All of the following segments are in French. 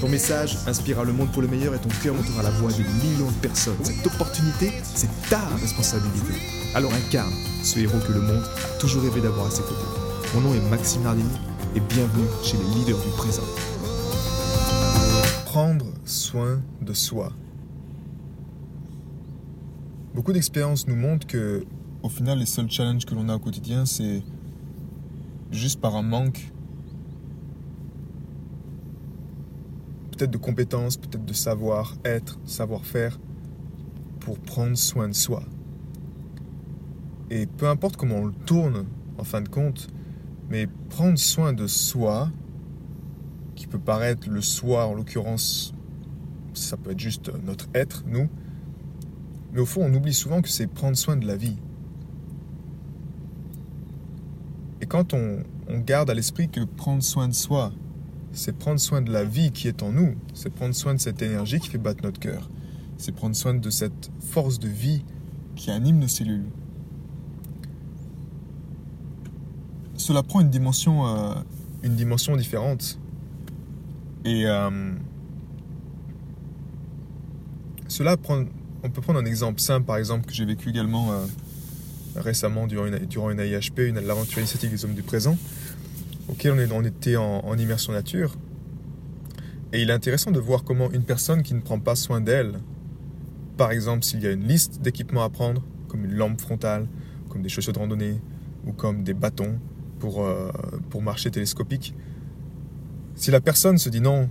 Ton message inspirera le monde pour le meilleur et ton cœur montera la voix de millions de personnes. Cette opportunité, c'est ta responsabilité. Alors incarne ce héros que le monde a toujours rêvé d'avoir à ses côtés. Mon nom est Maxime Nardini et bienvenue chez les leaders du présent. Prendre soin de soi. Beaucoup d'expériences nous montrent que, au final, les seuls challenges que l'on a au quotidien, c'est juste par un manque peut-être de compétences, peut-être de savoir-être, savoir-faire pour prendre soin de soi. Et peu importe comment on le tourne, en fin de compte, mais prendre soin de soi, qui peut paraître le soi en l'occurrence, ça peut être juste notre être, nous, mais au fond on oublie souvent que c'est prendre soin de la vie. Et quand on, on garde à l'esprit que prendre soin de soi, c'est prendre soin de la vie qui est en nous, c'est prendre soin de cette énergie qui fait battre notre cœur, c'est prendre soin de cette force de vie qui anime nos cellules. Cela prend une dimension, euh, une dimension différente. Et euh, cela prend, on peut prendre un exemple simple, par exemple, que j'ai vécu également euh, récemment durant une, durant une AIHP, une, l'aventure initiative des hommes du présent auquel on, était en, immersion nature. Et il est intéressant de voir comment une personne qui ne prend pas soin d'elle, par exemple s'il y a une liste d'équipements à prendre, comme une lampe frontale, comme des chaussures de randonnée, ou comme des bâtons pour, euh, pour marcher télescopique, si la personne se dit non,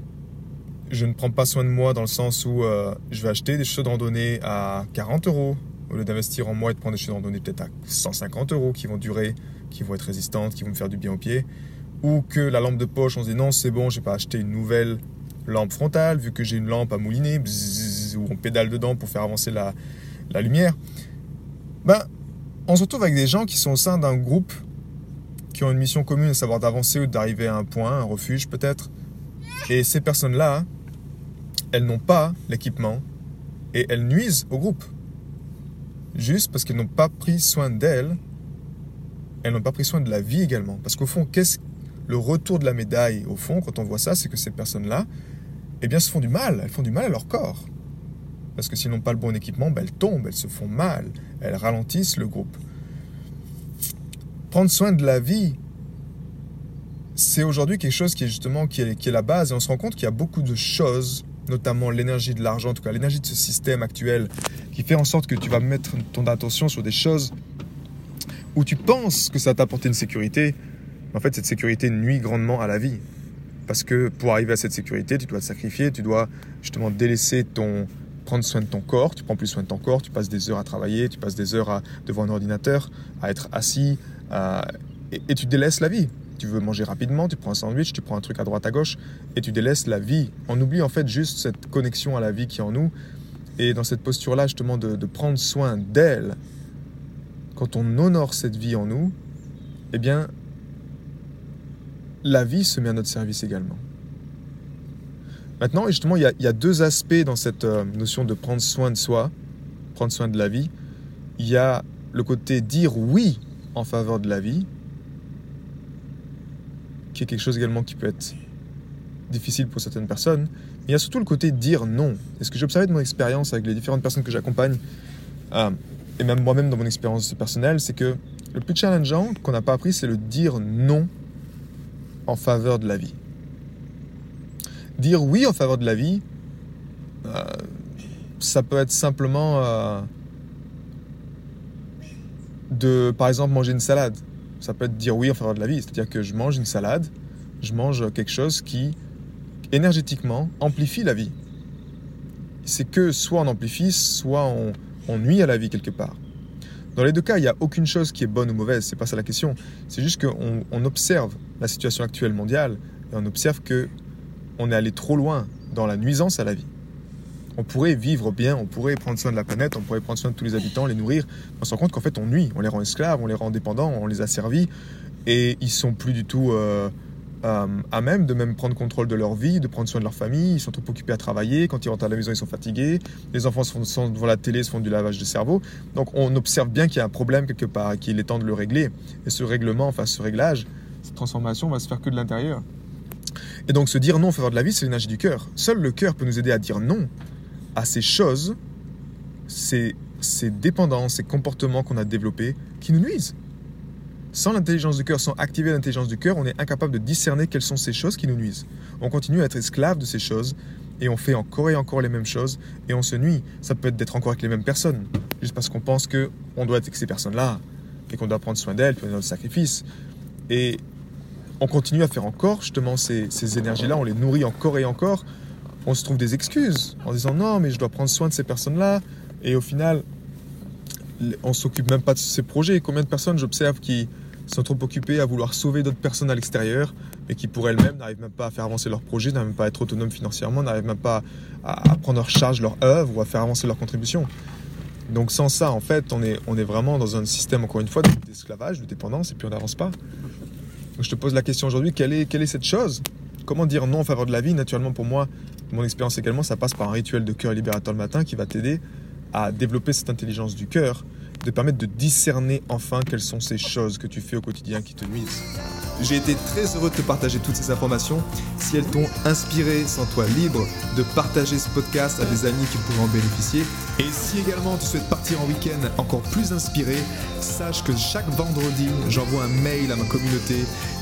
je ne prends pas soin de moi dans le sens où euh, je vais acheter des chaussures de randonnée à 40 euros, au lieu d'investir en moi et de prendre des chaussures de randonnée peut-être à 150 euros qui vont durer, qui vont être résistantes, qui vont me faire du bien aux pieds, ou que la lampe de poche, on se dit non, c'est bon, j'ai pas acheté une nouvelle lampe frontale, vu que j'ai une lampe à mouliner, où on pédale dedans pour faire avancer la, la lumière. Ben, on se retrouve avec des gens qui sont au sein d'un groupe, qui ont une mission commune, à savoir d'avancer ou d'arriver à un point, un refuge peut-être. Et ces personnes-là, elles n'ont pas l'équipement et elles nuisent au groupe. Juste parce qu'elles n'ont pas pris soin d'elles, elles n'ont pas pris soin de la vie également. Parce qu'au fond, qu'est-ce le retour de la médaille, au fond, quand on voit ça, c'est que ces personnes-là, eh bien, se font du mal. Elles font du mal à leur corps. Parce que s'ils n'ont pas le bon équipement, ben, elles tombent, elles se font mal, elles ralentissent le groupe. Prendre soin de la vie, c'est aujourd'hui quelque chose qui est justement qui est, qui est la base. Et on se rend compte qu'il y a beaucoup de choses, notamment l'énergie de l'argent, en tout cas l'énergie de ce système actuel, qui fait en sorte que tu vas mettre ton attention sur des choses où tu penses que ça va t'apporter une sécurité, en fait, cette sécurité nuit grandement à la vie. Parce que pour arriver à cette sécurité, tu dois te sacrifier, tu dois justement délaisser ton, prendre soin de ton corps, tu prends plus soin de ton corps, tu passes des heures à travailler, tu passes des heures à, devant un ordinateur, à être assis, et, tu délaisses la vie. Tu veux manger rapidement, tu prends un sandwich, tu prends un truc à droite à gauche, et tu délaisses la vie. On oublie en fait juste cette connexion à la vie qui est en nous, et dans cette posture-là justement de, de prendre soin d'elle, quand on honore cette vie en nous, eh bien, la vie se met à notre service également. Maintenant, justement, il y, a, deux aspects dans cette euh, notion de prendre soin de soi, prendre soin de la vie. Il y a le côté dire oui en faveur de la vie, qui est quelque chose également qui peut être difficile pour certaines personnes. Mais il y a surtout le côté dire non. Et ce que j'ai observé de mon expérience avec les différentes personnes que j'accompagne, euh, et même moi-même dans mon expérience personnelle, c'est que le plus challengeant qu'on n'a pas appris, c'est le dire non en faveur de la vie. Dire oui en faveur de la vie, euh, ça peut être simplement euh, de, par exemple, manger une salade. Ça peut être dire oui en faveur de la vie, c'est-à-dire que je mange une salade, je mange quelque chose qui, énergétiquement, amplifie la vie. C'est que soit on amplifie, soit on, on nuit à la vie quelque part. Dans les deux cas, il n'y a aucune chose qui est bonne ou mauvaise, c'est pas ça la question. C'est juste qu'on on observe la situation actuelle mondiale et on observe que on est allé trop loin dans la nuisance à la vie. On pourrait vivre bien, on pourrait prendre soin de la planète, on pourrait prendre soin de tous les habitants, les nourrir. On se rend compte qu'en fait, on nuit, on les rend esclaves, on les rend dépendants, on les a servis et ils sont plus du tout euh, euh, à même de même prendre contrôle de leur vie, de prendre soin de leur famille. Ils sont trop occupés à travailler. Quand ils rentrent à la maison, ils sont fatigués. Les enfants sont, devant la télé, se font du lavage de cerveau. Donc on observe bien qu'il y a un problème quelque part qu'il est temps de le régler. Et ce règlement, enfin ce réglage, cette transformation va se faire que de l'intérieur. Et donc se dire non en faveur de la vie, c'est l'énergie du cœur. Seul le cœur peut nous aider à dire non à ces choses, ces dépendances, ces comportements qu'on a développés qui nous nuisent. Sans l'intelligence du cœur, sans activer l'intelligence du cœur, on est incapable de discerner quelles sont ces choses qui nous nuisent. On continue à être esclave de ces choses et on fait encore et encore les mêmes choses et on se nuit. Ça peut être d'être encore avec les mêmes personnes, juste parce qu'on pense qu'on doit être avec ces personnes-là et qu'on doit prendre soin d'elles, on a le sacrifice. Et on continue à faire encore justement ces, ces énergies-là, on les nourrit encore et encore. On se trouve des excuses en disant non, mais je dois prendre soin de ces personnes-là. Et au final, on s'occupe même pas de ces projets. Combien de personnes j'observe qui sont trop occupées à vouloir sauver d'autres personnes à l'extérieur et qui pour elles-mêmes n'arrivent même pas à faire avancer leur projet, n'arrivent même pas à être autonomes financièrement, n'arrivent même pas à, prendre en charge leur œuvre ou à faire avancer leur contribution. Donc sans ça, en fait, on est, on est vraiment dans un système, encore une fois, d'esclavage, de dépendance, et puis on n'avance pas. Donc je te pose la question aujourd'hui, quelle est, quelle est cette chose? Comment dire non en faveur de la vie? Naturellement, pour moi, mon expérience également, ça passe par un rituel de cœur libérateur le matin qui va t'aider à développer cette intelligence du cœur, de permettre de discerner enfin quelles sont ces choses que tu fais au quotidien qui te nuisent. J'ai été très heureux de te partager toutes ces informations. Si elles t'ont inspiré, sens-toi libre de partager ce podcast à des amis qui pourraient en bénéficier. Et si également tu souhaites partir en week-end encore plus inspiré, sache que chaque vendredi, j'envoie un mail à ma communauté.